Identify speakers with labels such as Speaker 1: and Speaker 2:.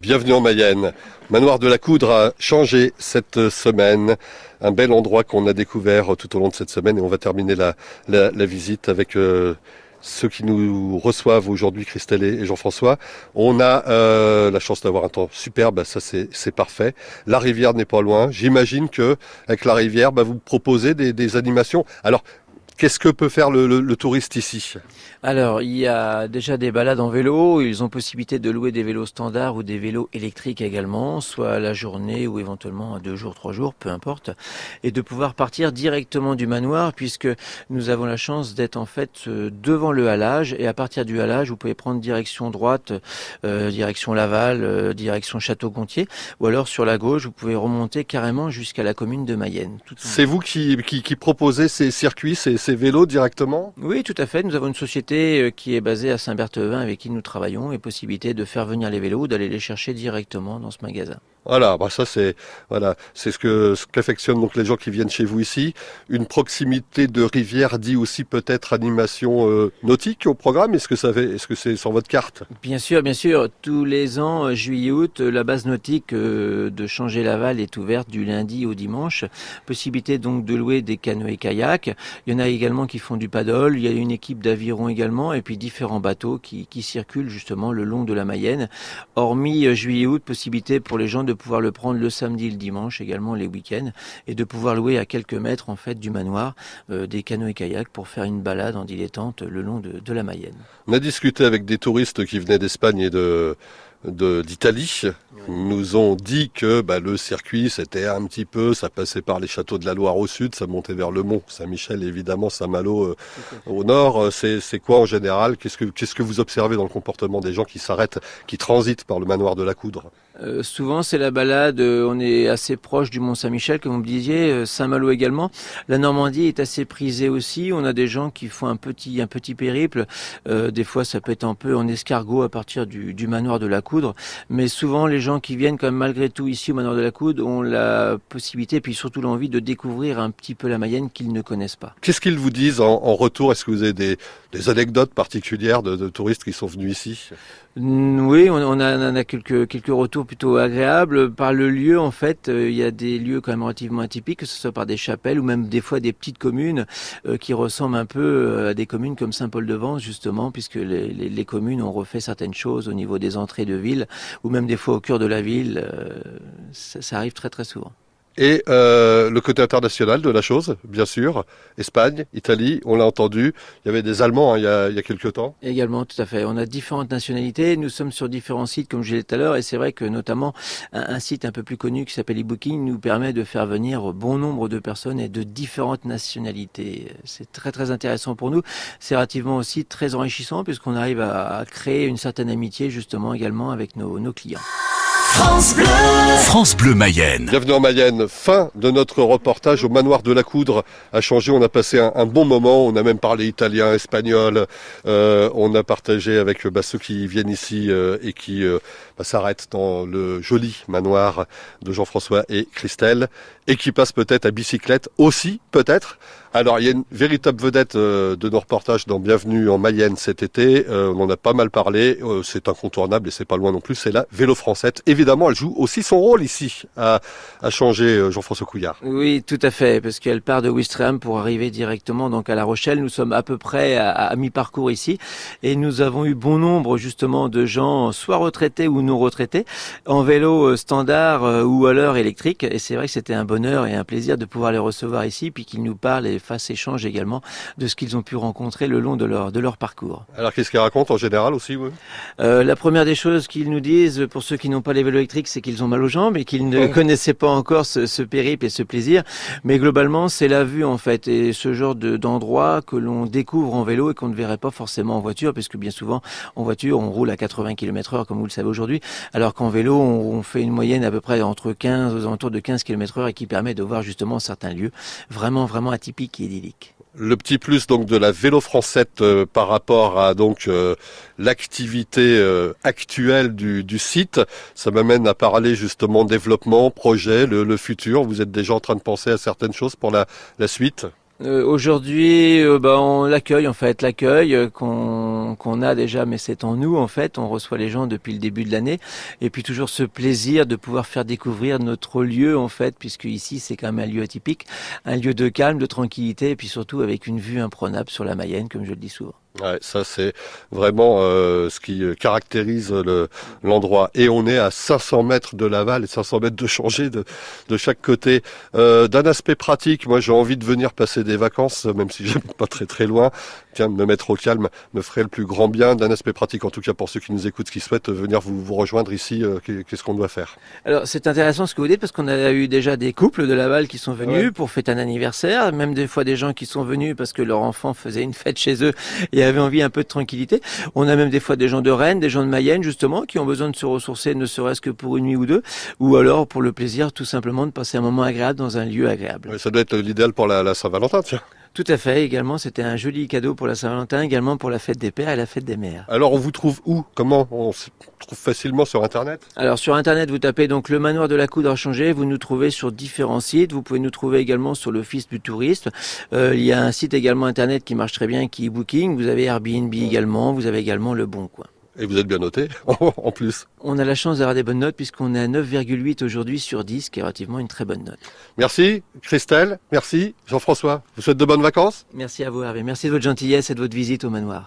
Speaker 1: Bienvenue en Mayenne. Manoir de la Coudre a changé cette semaine. Un bel endroit qu'on a découvert tout au long de cette semaine et on va terminer la, visite avec euh, ceux qui nous reçoivent aujourd'hui, Christelle et Jean-François. On a euh, la chance d'avoir un temps superbe, ça c'est parfait. La rivière n'est pas loin. J'imagine que avec la rivière, bah, vous proposez des, des animations. Alors Qu'est-ce que peut faire le, touriste ici?
Speaker 2: Alors, il y a déjà des balades en vélo. Ils ont possibilité de louer des vélos standards ou des vélos électriques également, soit à la journée ou éventuellement à deux jours, trois jours, peu importe, et de pouvoir partir directement du manoir, puisque nous avons la chance d'être en fait euh, devant le halage, et à partir du halage, vous pouvez prendre direction droite, euh, direction Laval, euh, direction Château-Gontier, ou alors sur la gauche, vous pouvez remonter carrément jusqu'à la commune de Mayenne.
Speaker 1: C'est vous qui, qui, proposez ces circuits, ces vélos directement?
Speaker 2: Oui, tout à fait. Nous avons une société euh, qui est basée à Saint-Berthevin avec qui nous travaillons et possibilité de faire venir les vélos ou d'aller les chercher directement dans ce magasin.
Speaker 1: Voilà, bah ça c'est voilà, c'est ce que ce qu'affectionnent donc les gens qui viennent chez vous ici. Une proximité de rivière dit aussi peut-être animation euh, nautique au programme. Est-ce que ça fait, est-ce que c'est sur votre carte?
Speaker 2: Bien sûr, bien sûr. Tous les ans, euh, juillet-août, la base nautique de Changer Laval est ouverte du lundi au dimanche. Possibilité donc de louer des canoës kayaks. Il y en a également qui font du paddle, il y a une équipe d'aviron également, et puis différents bateaux qui, qui, circulent justement le long de la Mayenne. Hormis euh, juillet-août, possibilité pour les gens de pouvoir le prendre le samedi et le dimanche, également les week-ends, et de pouvoir louer à quelques mètres en fait du manoir euh, des canoës et kayaks pour faire une balade en dilettante le long de, de la Mayenne.
Speaker 1: On a discuté avec des touristes qui venaient d'Espagne et de d'Italie. Nous ont dit que bah, le circuit c'était un petit peu, ça passait par les châteaux de la Loire au sud, ça montait vers le Mont Saint-Michel évidemment Saint-Malo euh, au nord. Euh, c'est quoi en général? Qu'est-ce que qu'est-ce que vous observez dans le comportement des gens qui s'arrêtent, qui transitent par le manoir de la Coudre?
Speaker 2: Euh, souvent, c'est la balade. on est assez proche du Mont Saint-Michel, comme vous me disiez, Saint-Malo également. La Normandie est assez prisée aussi. On a des gens qui font un petit, un petit périple. des fois, ça peut être un peu en escargot à partir du, du manoir de la Coudre, mais souvent les gens qui viennent quand même malgré tout ici au Manoir de la Coude ont la possibilité et puis surtout l'envie de découvrir un petit peu la Mayenne qu'ils ne connaissent pas.
Speaker 1: Qu'est-ce qu'ils vous disent en, retour? Est-ce que vous avez des, anecdotes particulières de, touristes qui sont venus ici?
Speaker 2: Oui, on, a, quelques, quelques retours plutôt agréables. Par le lieu, en fait, euh, il y a des lieux quand même relativement atypiques, que ce soit par des chapelles ou même des fois des petites communes euh, qui ressemblent un peu euh, à des communes comme Saint-Paul-de-Vence, justement, puisque les, communes ont refait certaines choses au niveau des entrées de ville ou même des fois au cœur de la ville, ça, arrive très très souvent.
Speaker 1: Et euh, le côté international de la chose, bien sûr, Espagne, Italie, on l'a entendu, il y avait des Allemands hein, il, y a, il y a quelques temps.
Speaker 2: Également, tout à fait. On a différentes nationalités, nous sommes sur différents sites, comme je l'ai dit tout à l'heure, et c'est vrai que notamment un, site un peu plus connu qui s'appelle eBooking nous permet de faire venir bon nombre de personnes et de différentes nationalités. C'est très très intéressant pour nous. C'est relativement aussi très enrichissant puisqu'on arrive à, créer une certaine amitié justement également avec nos, nos clients.
Speaker 3: France Bleu. France Bleu Mayenne.
Speaker 1: Bienvenue en Mayenne. Fin de notre reportage au manoir de la Coudre a changé. On a passé un, bon moment. On a même parlé italien, espagnol. Euh, on a partagé avec bah, ceux qui viennent ici euh, et qui euh, bah, s'arrêtent dans le joli manoir de Jean-François et Christelle et qui passent peut-être à bicyclette aussi, peut-être. Alors, il y a une véritable vedette euh, de nos reportages dans Bienvenue en Mayenne cet été. Euh, on en a pas mal parlé. Euh, c'est incontournable et c'est pas loin non plus. C'est la vélo française. Évidemment, elle joue aussi son rôle ici à, à changer Jean-François Couillard.
Speaker 2: Oui, tout à fait, parce qu'elle part de Wistreham pour arriver directement donc à La Rochelle. Nous sommes à peu près à, à mi-parcours ici et nous avons eu bon nombre justement de gens, soit retraités ou non retraités, en vélo standard ou à l'heure électrique. Et c'est vrai que c'était un bonheur et un plaisir de pouvoir les recevoir ici, puis qu'ils nous parlent fassent échange également de ce qu'ils ont pu rencontrer le long de leur, de leur parcours.
Speaker 1: Alors qu'est-ce qu'ils racontent en général aussi oui
Speaker 2: euh, La première des choses qu'ils nous disent, pour ceux qui n'ont pas les vélos électriques, c'est qu'ils ont mal aux jambes et qu'ils ne connaissaient pas encore ce, ce, périple et ce plaisir. Mais globalement, c'est la vue en fait et ce genre d'endroit que l'on découvre en vélo et qu'on ne verrait pas forcément en voiture, parce que bien souvent en voiture on roule à 80 km heure comme vous le savez aujourd'hui, alors qu'en vélo on, fait une moyenne à peu près entre 15 aux alentours de 15 km heure et qui permet de voir justement certains lieux vraiment vraiment atypiques
Speaker 1: Le petit plus donc de la vélo française euh, par rapport à donc euh, l'activité euh, actuelle du, site, ça m'amène à parler justement développement, projet, le, futur. Vous êtes déjà en train de penser à certaines choses pour la suite?
Speaker 2: Euh, Aujourd'hui, euh, bah, on l'accueille en fait, l'accueil euh, qu'on qu'on a déjà, mais c'est en nous en fait. On reçoit les gens depuis le début de l'année, et puis toujours ce plaisir de pouvoir faire découvrir notre lieu en fait, puisque ici c'est quand même un lieu atypique, un lieu de calme, de tranquillité, et puis surtout avec une vue imprenable sur la Mayenne, comme je le dis souvent.
Speaker 1: Ouais, ça c'est vraiment euh, ce qui caractérise le, l'endroit. Et on est à 500 mètres de Laval et 500 mètres de changer de, de chaque côté. Euh, d'un aspect pratique, moi j'ai envie de venir passer des vacances, même si j'aime pas très très loin. Tiens, me mettre au calme me ferait le plus grand bien. D'un aspect pratique, en tout cas pour ceux qui nous écoutent, qui souhaitent venir vous, vous rejoindre ici, euh, qu'est-ce qu'on doit faire?
Speaker 2: Alors c'est intéressant ce que vous dites parce qu'on a eu déjà des couples de Laval qui sont venus
Speaker 1: Ouais.
Speaker 2: pour fêter un anniversaire, même des fois des gens qui sont venus parce que leur enfant faisait une fête chez eux avait envie un peu de tranquillité. On a même des fois des gens de Rennes, des gens de Mayenne justement, qui ont besoin de se ressourcer, ne serait-ce que pour une nuit ou deux, ou alors pour le plaisir tout simplement de passer un moment agréable dans un lieu agréable.
Speaker 1: Ça doit être l'idéal pour la, la Saint-Valentin, tiens.
Speaker 2: Tout à fait. Également, c'était un joli cadeau pour la Saint-Valentin, également pour la fête des pères et la fête des mères.
Speaker 1: Alors on vous trouve où? Comment On se trouve facilement sur Internet?
Speaker 2: Alors sur internet, vous tapez donc le manoir de la Coudre à changer, vous nous trouvez sur différents sites, vous pouvez nous trouver également sur l'office du touriste. Euh, il y a un site également internet qui marche très bien qui est Booking, vous avez Airbnb également, vous avez également Le Bon Coin.
Speaker 1: Et vous êtes bien noté, en plus.
Speaker 2: On a la chance d'avoir des bonnes notes puisqu'on est à 9,8 aujourd'hui sur 10, ce qui est relativement une très bonne note.
Speaker 1: Merci Christelle, merci Jean-François. Je vous souhaite de bonnes vacances.
Speaker 2: Merci à vous Hervé, merci de votre gentillesse et de votre visite au manoir.